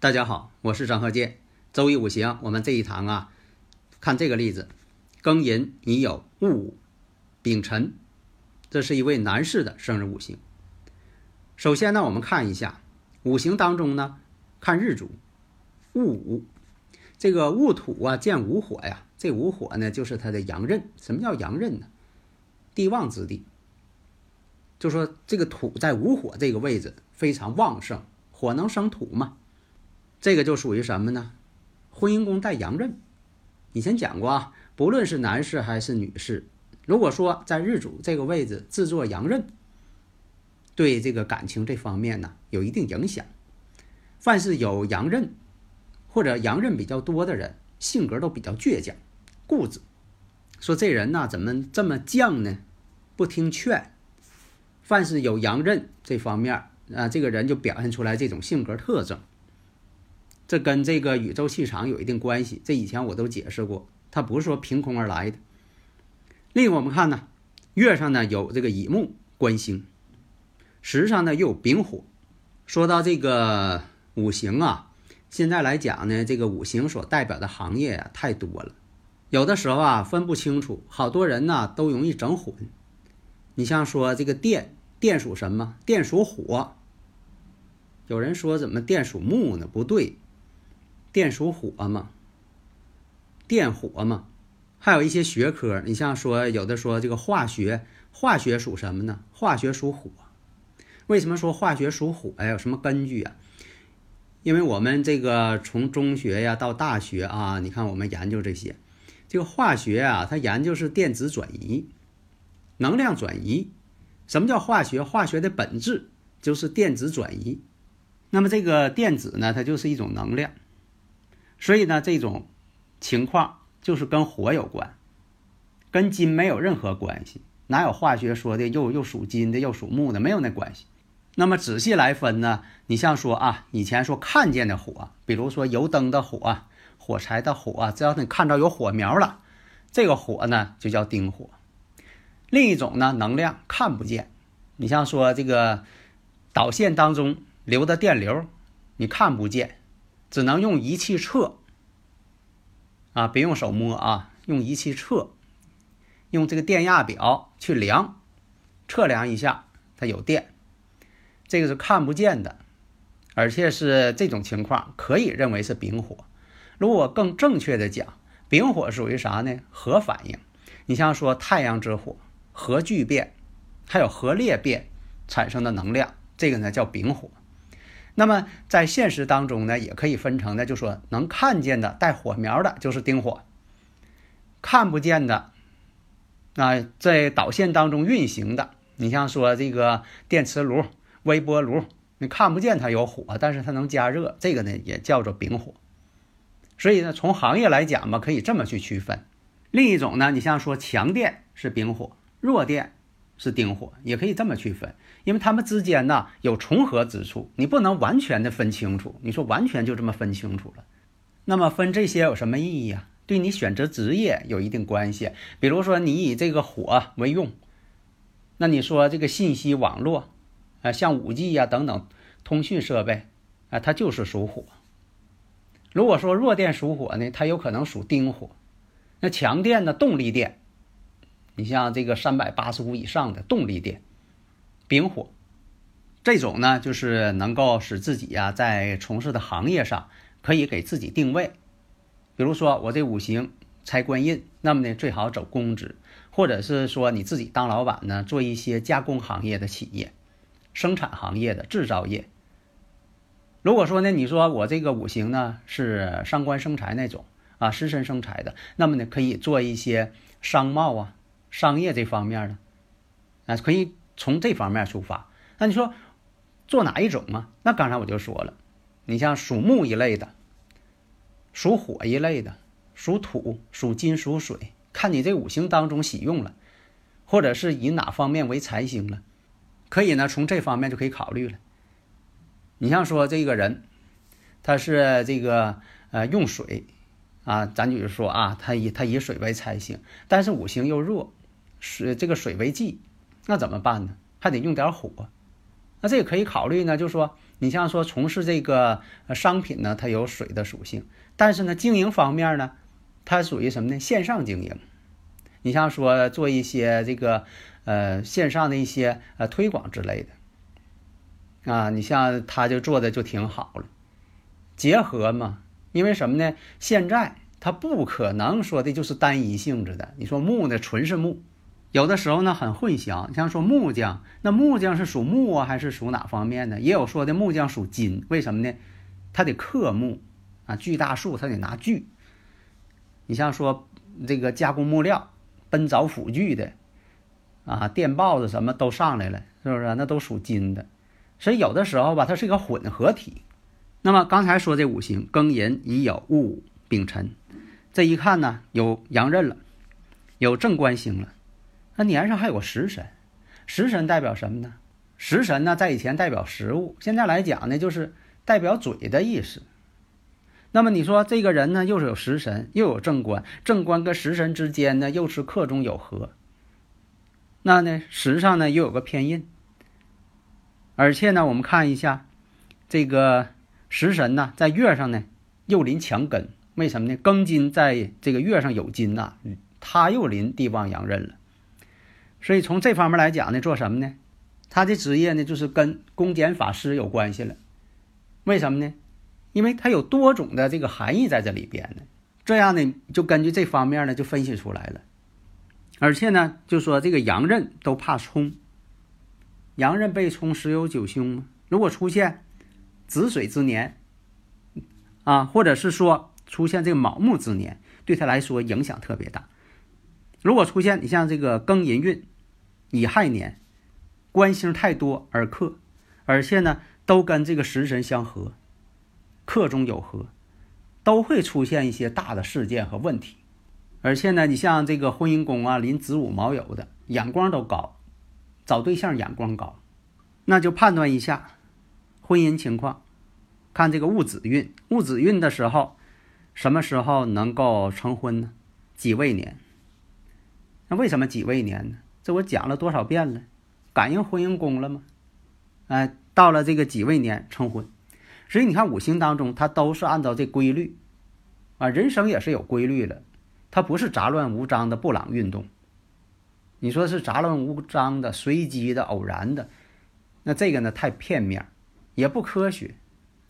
大家好，我是张鹤剑。周易五行，我们这一堂啊，看这个例子：庚寅乙酉戊午丙辰，这是一位男士的生日五行。首先呢，我们看一下五行当中呢，看日主戊午，这个戊土啊见午火呀，这午火呢就是它的阳刃。什么叫阳刃呢？地旺之地，就说这个土在午火这个位置非常旺盛，火能生土嘛。这个就属于什么呢？婚姻宫带阳刃。以前讲过啊，不论是男士还是女士，如果说在日主这个位置制作阳刃，对这个感情这方面呢有一定影响。凡是有阳刃或者阳刃比较多的人，性格都比较倔强、固执。说这人呢怎么这么犟呢？不听劝。凡是有阳刃这方面啊，这个人就表现出来这种性格特征。这跟这个宇宙气场有一定关系，这以前我都解释过，它不是说凭空而来的。另一个，我们看呢，月上呢有这个乙木官星，时上呢又有丙火。说到这个五行啊，现在来讲呢，这个五行所代表的行业啊太多了，有的时候啊分不清楚，好多人呢都容易整混。你像说这个电，电属什么？电属火。有人说怎么电属木呢？不对。电属火嘛，电火嘛，还有一些学科，你像说有的说这个化学，化学属什么呢？化学属火。为什么说化学属火呀？有什么根据啊？因为我们这个从中学呀到大学啊，你看我们研究这些，这个化学啊，它研究是电子转移、能量转移。什么叫化学？化学的本质就是电子转移。那么这个电子呢，它就是一种能量。所以呢，这种情况就是跟火有关，跟金没有任何关系。哪有化学说的又又属金的又属木的？没有那关系。那么仔细来分呢，你像说啊，以前说看见的火，比如说油灯的火、火柴的火，只要你看到有火苗了，这个火呢就叫丁火。另一种呢，能量看不见，你像说这个导线当中流的电流，你看不见。只能用仪器测，啊，别用手摸啊，用仪器测，用这个电压表去量，测量一下它有电，这个是看不见的，而且是这种情况可以认为是丙火。如果更正确的讲，丙火属于啥呢？核反应。你像说太阳之火、核聚变，还有核裂变产生的能量，这个呢叫丙火。那么在现实当中呢，也可以分成呢，就说能看见的带火苗的，就是丁火；看不见的，那在导线当中运行的，你像说这个电磁炉、微波炉，你看不见它有火，但是它能加热，这个呢也叫做丙火。所以呢，从行业来讲吧，可以这么去区分。另一种呢，你像说强电是丙火，弱电。是丁火，也可以这么去分，因为它们之间呢有重合之处，你不能完全的分清楚。你说完全就这么分清楚了，那么分这些有什么意义啊？对你选择职业有一定关系。比如说你以这个火为用，那你说这个信息网络，啊，像五 G 呀等等通讯设备，啊，它就是属火。如果说弱电属火呢，它有可能属丁火。那强电呢，动力电。你像这个三百八十伏以上的动力电，丙火，这种呢，就是能够使自己呀在从事的行业上可以给自己定位。比如说我这五行财官印，那么呢最好走公职，或者是说你自己当老板呢，做一些加工行业的企业、生产行业的制造业。如果说呢，你说我这个五行呢是伤官生财那种啊，食神生财的，那么呢，可以做一些商贸啊、商业这方面呢，啊，可以从这方面出发。那你说做哪一种啊？那刚才我就说了，你像属木一类的，属火一类的，属土、属金、属水，看你这五行当中喜用了，或者是以哪方面为财星了，可以呢，从这方面就可以考虑了。你像说这个人，他是这个呃用水。啊，咱就是说啊，他以他以水为财星，但是五行又弱，水这个水为忌，那怎么办呢？还得用点火，那这也可以考虑呢。就是说，你像说从事这个商品呢，它有水的属性，但是呢，经营方面呢，它属于什么呢？线上经营。你像说做一些这个呃线上的一些呃推广之类的，啊，你像他就做的就挺好了，结合嘛。因为什么呢？现在它不可能说的就是单一性质的。你说木呢，纯是木，有的时候呢很混淆。你像说木匠，那木匠是属木啊，还是属哪方面呢？也有说的木匠属金，为什么呢？他得刻木啊，锯大树他得拿锯。你像说这个加工木料、奔凿斧锯的啊，电报子什么都上来了，是不是？那都属金的。所以有的时候吧，它是一个混合体。那么刚才说这五行庚寅乙酉戊丙辰，这一看呢有阳刃了，有正官星了，那年上还有个食神，食神代表什么呢？食神呢在以前代表食物，现在来讲呢就是代表嘴的意思。那么你说这个人呢又是有食神又有正官，正官跟食神之间呢又是克中有合，那呢时上呢又有个偏印，而且呢我们看一下这个。食神呢，在月上呢，又临强根，为什么呢？庚金在这个月上有金呐，他又临地旺阳刃了。所以从这方面来讲呢，做什么呢？他的职业呢，就是跟公检法师有关系了。为什么呢？因为他有多种的这个含义在这里边呢。这样呢，就根据这方面呢，就分析出来了。而且呢，就说这个阳刃都怕冲，阳刃被冲，十有九凶嘛。如果出现。子水之年，啊，或者是说出现这个卯木之年，对他来说影响特别大。如果出现你像这个庚寅运、乙亥年，官星太多而克，而且呢都跟这个食神相合，克中有合，都会出现一些大的事件和问题。而且呢，你像这个婚姻宫啊，临子午卯酉的，眼光都高，找对象眼光高，那就判断一下。婚姻情况，看这个戊子运，戊子运的时候，什么时候能够成婚呢？己未年。那为什么己未年呢？这我讲了多少遍了？感应婚姻宫了吗？哎，到了这个己未年成婚，所以你看五行当中，它都是按照这规律啊，人生也是有规律的，它不是杂乱无章的布朗运动。你说是杂乱无章的、随机的、偶然的，那这个呢太片面。也不科学，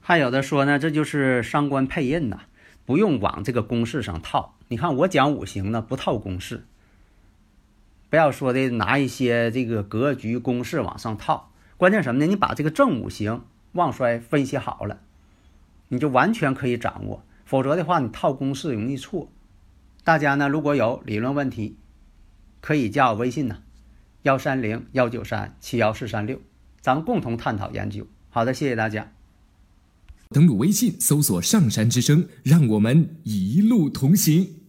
还有的说呢，这就是伤官配印呐，不用往这个公式上套。你看我讲五行呢，不套公式，不要说的拿一些这个格局公式往上套。关键什么呢？你把这个正五行旺衰分析好了，你就完全可以掌握。否则的话，你套公式容易错。大家呢，如果有理论问题，可以加我微信呢，幺三零幺九三七幺四三六，咱们共同探讨研究。好的，谢谢大家。登录微信，搜索“上山之声”，让我们一路同行。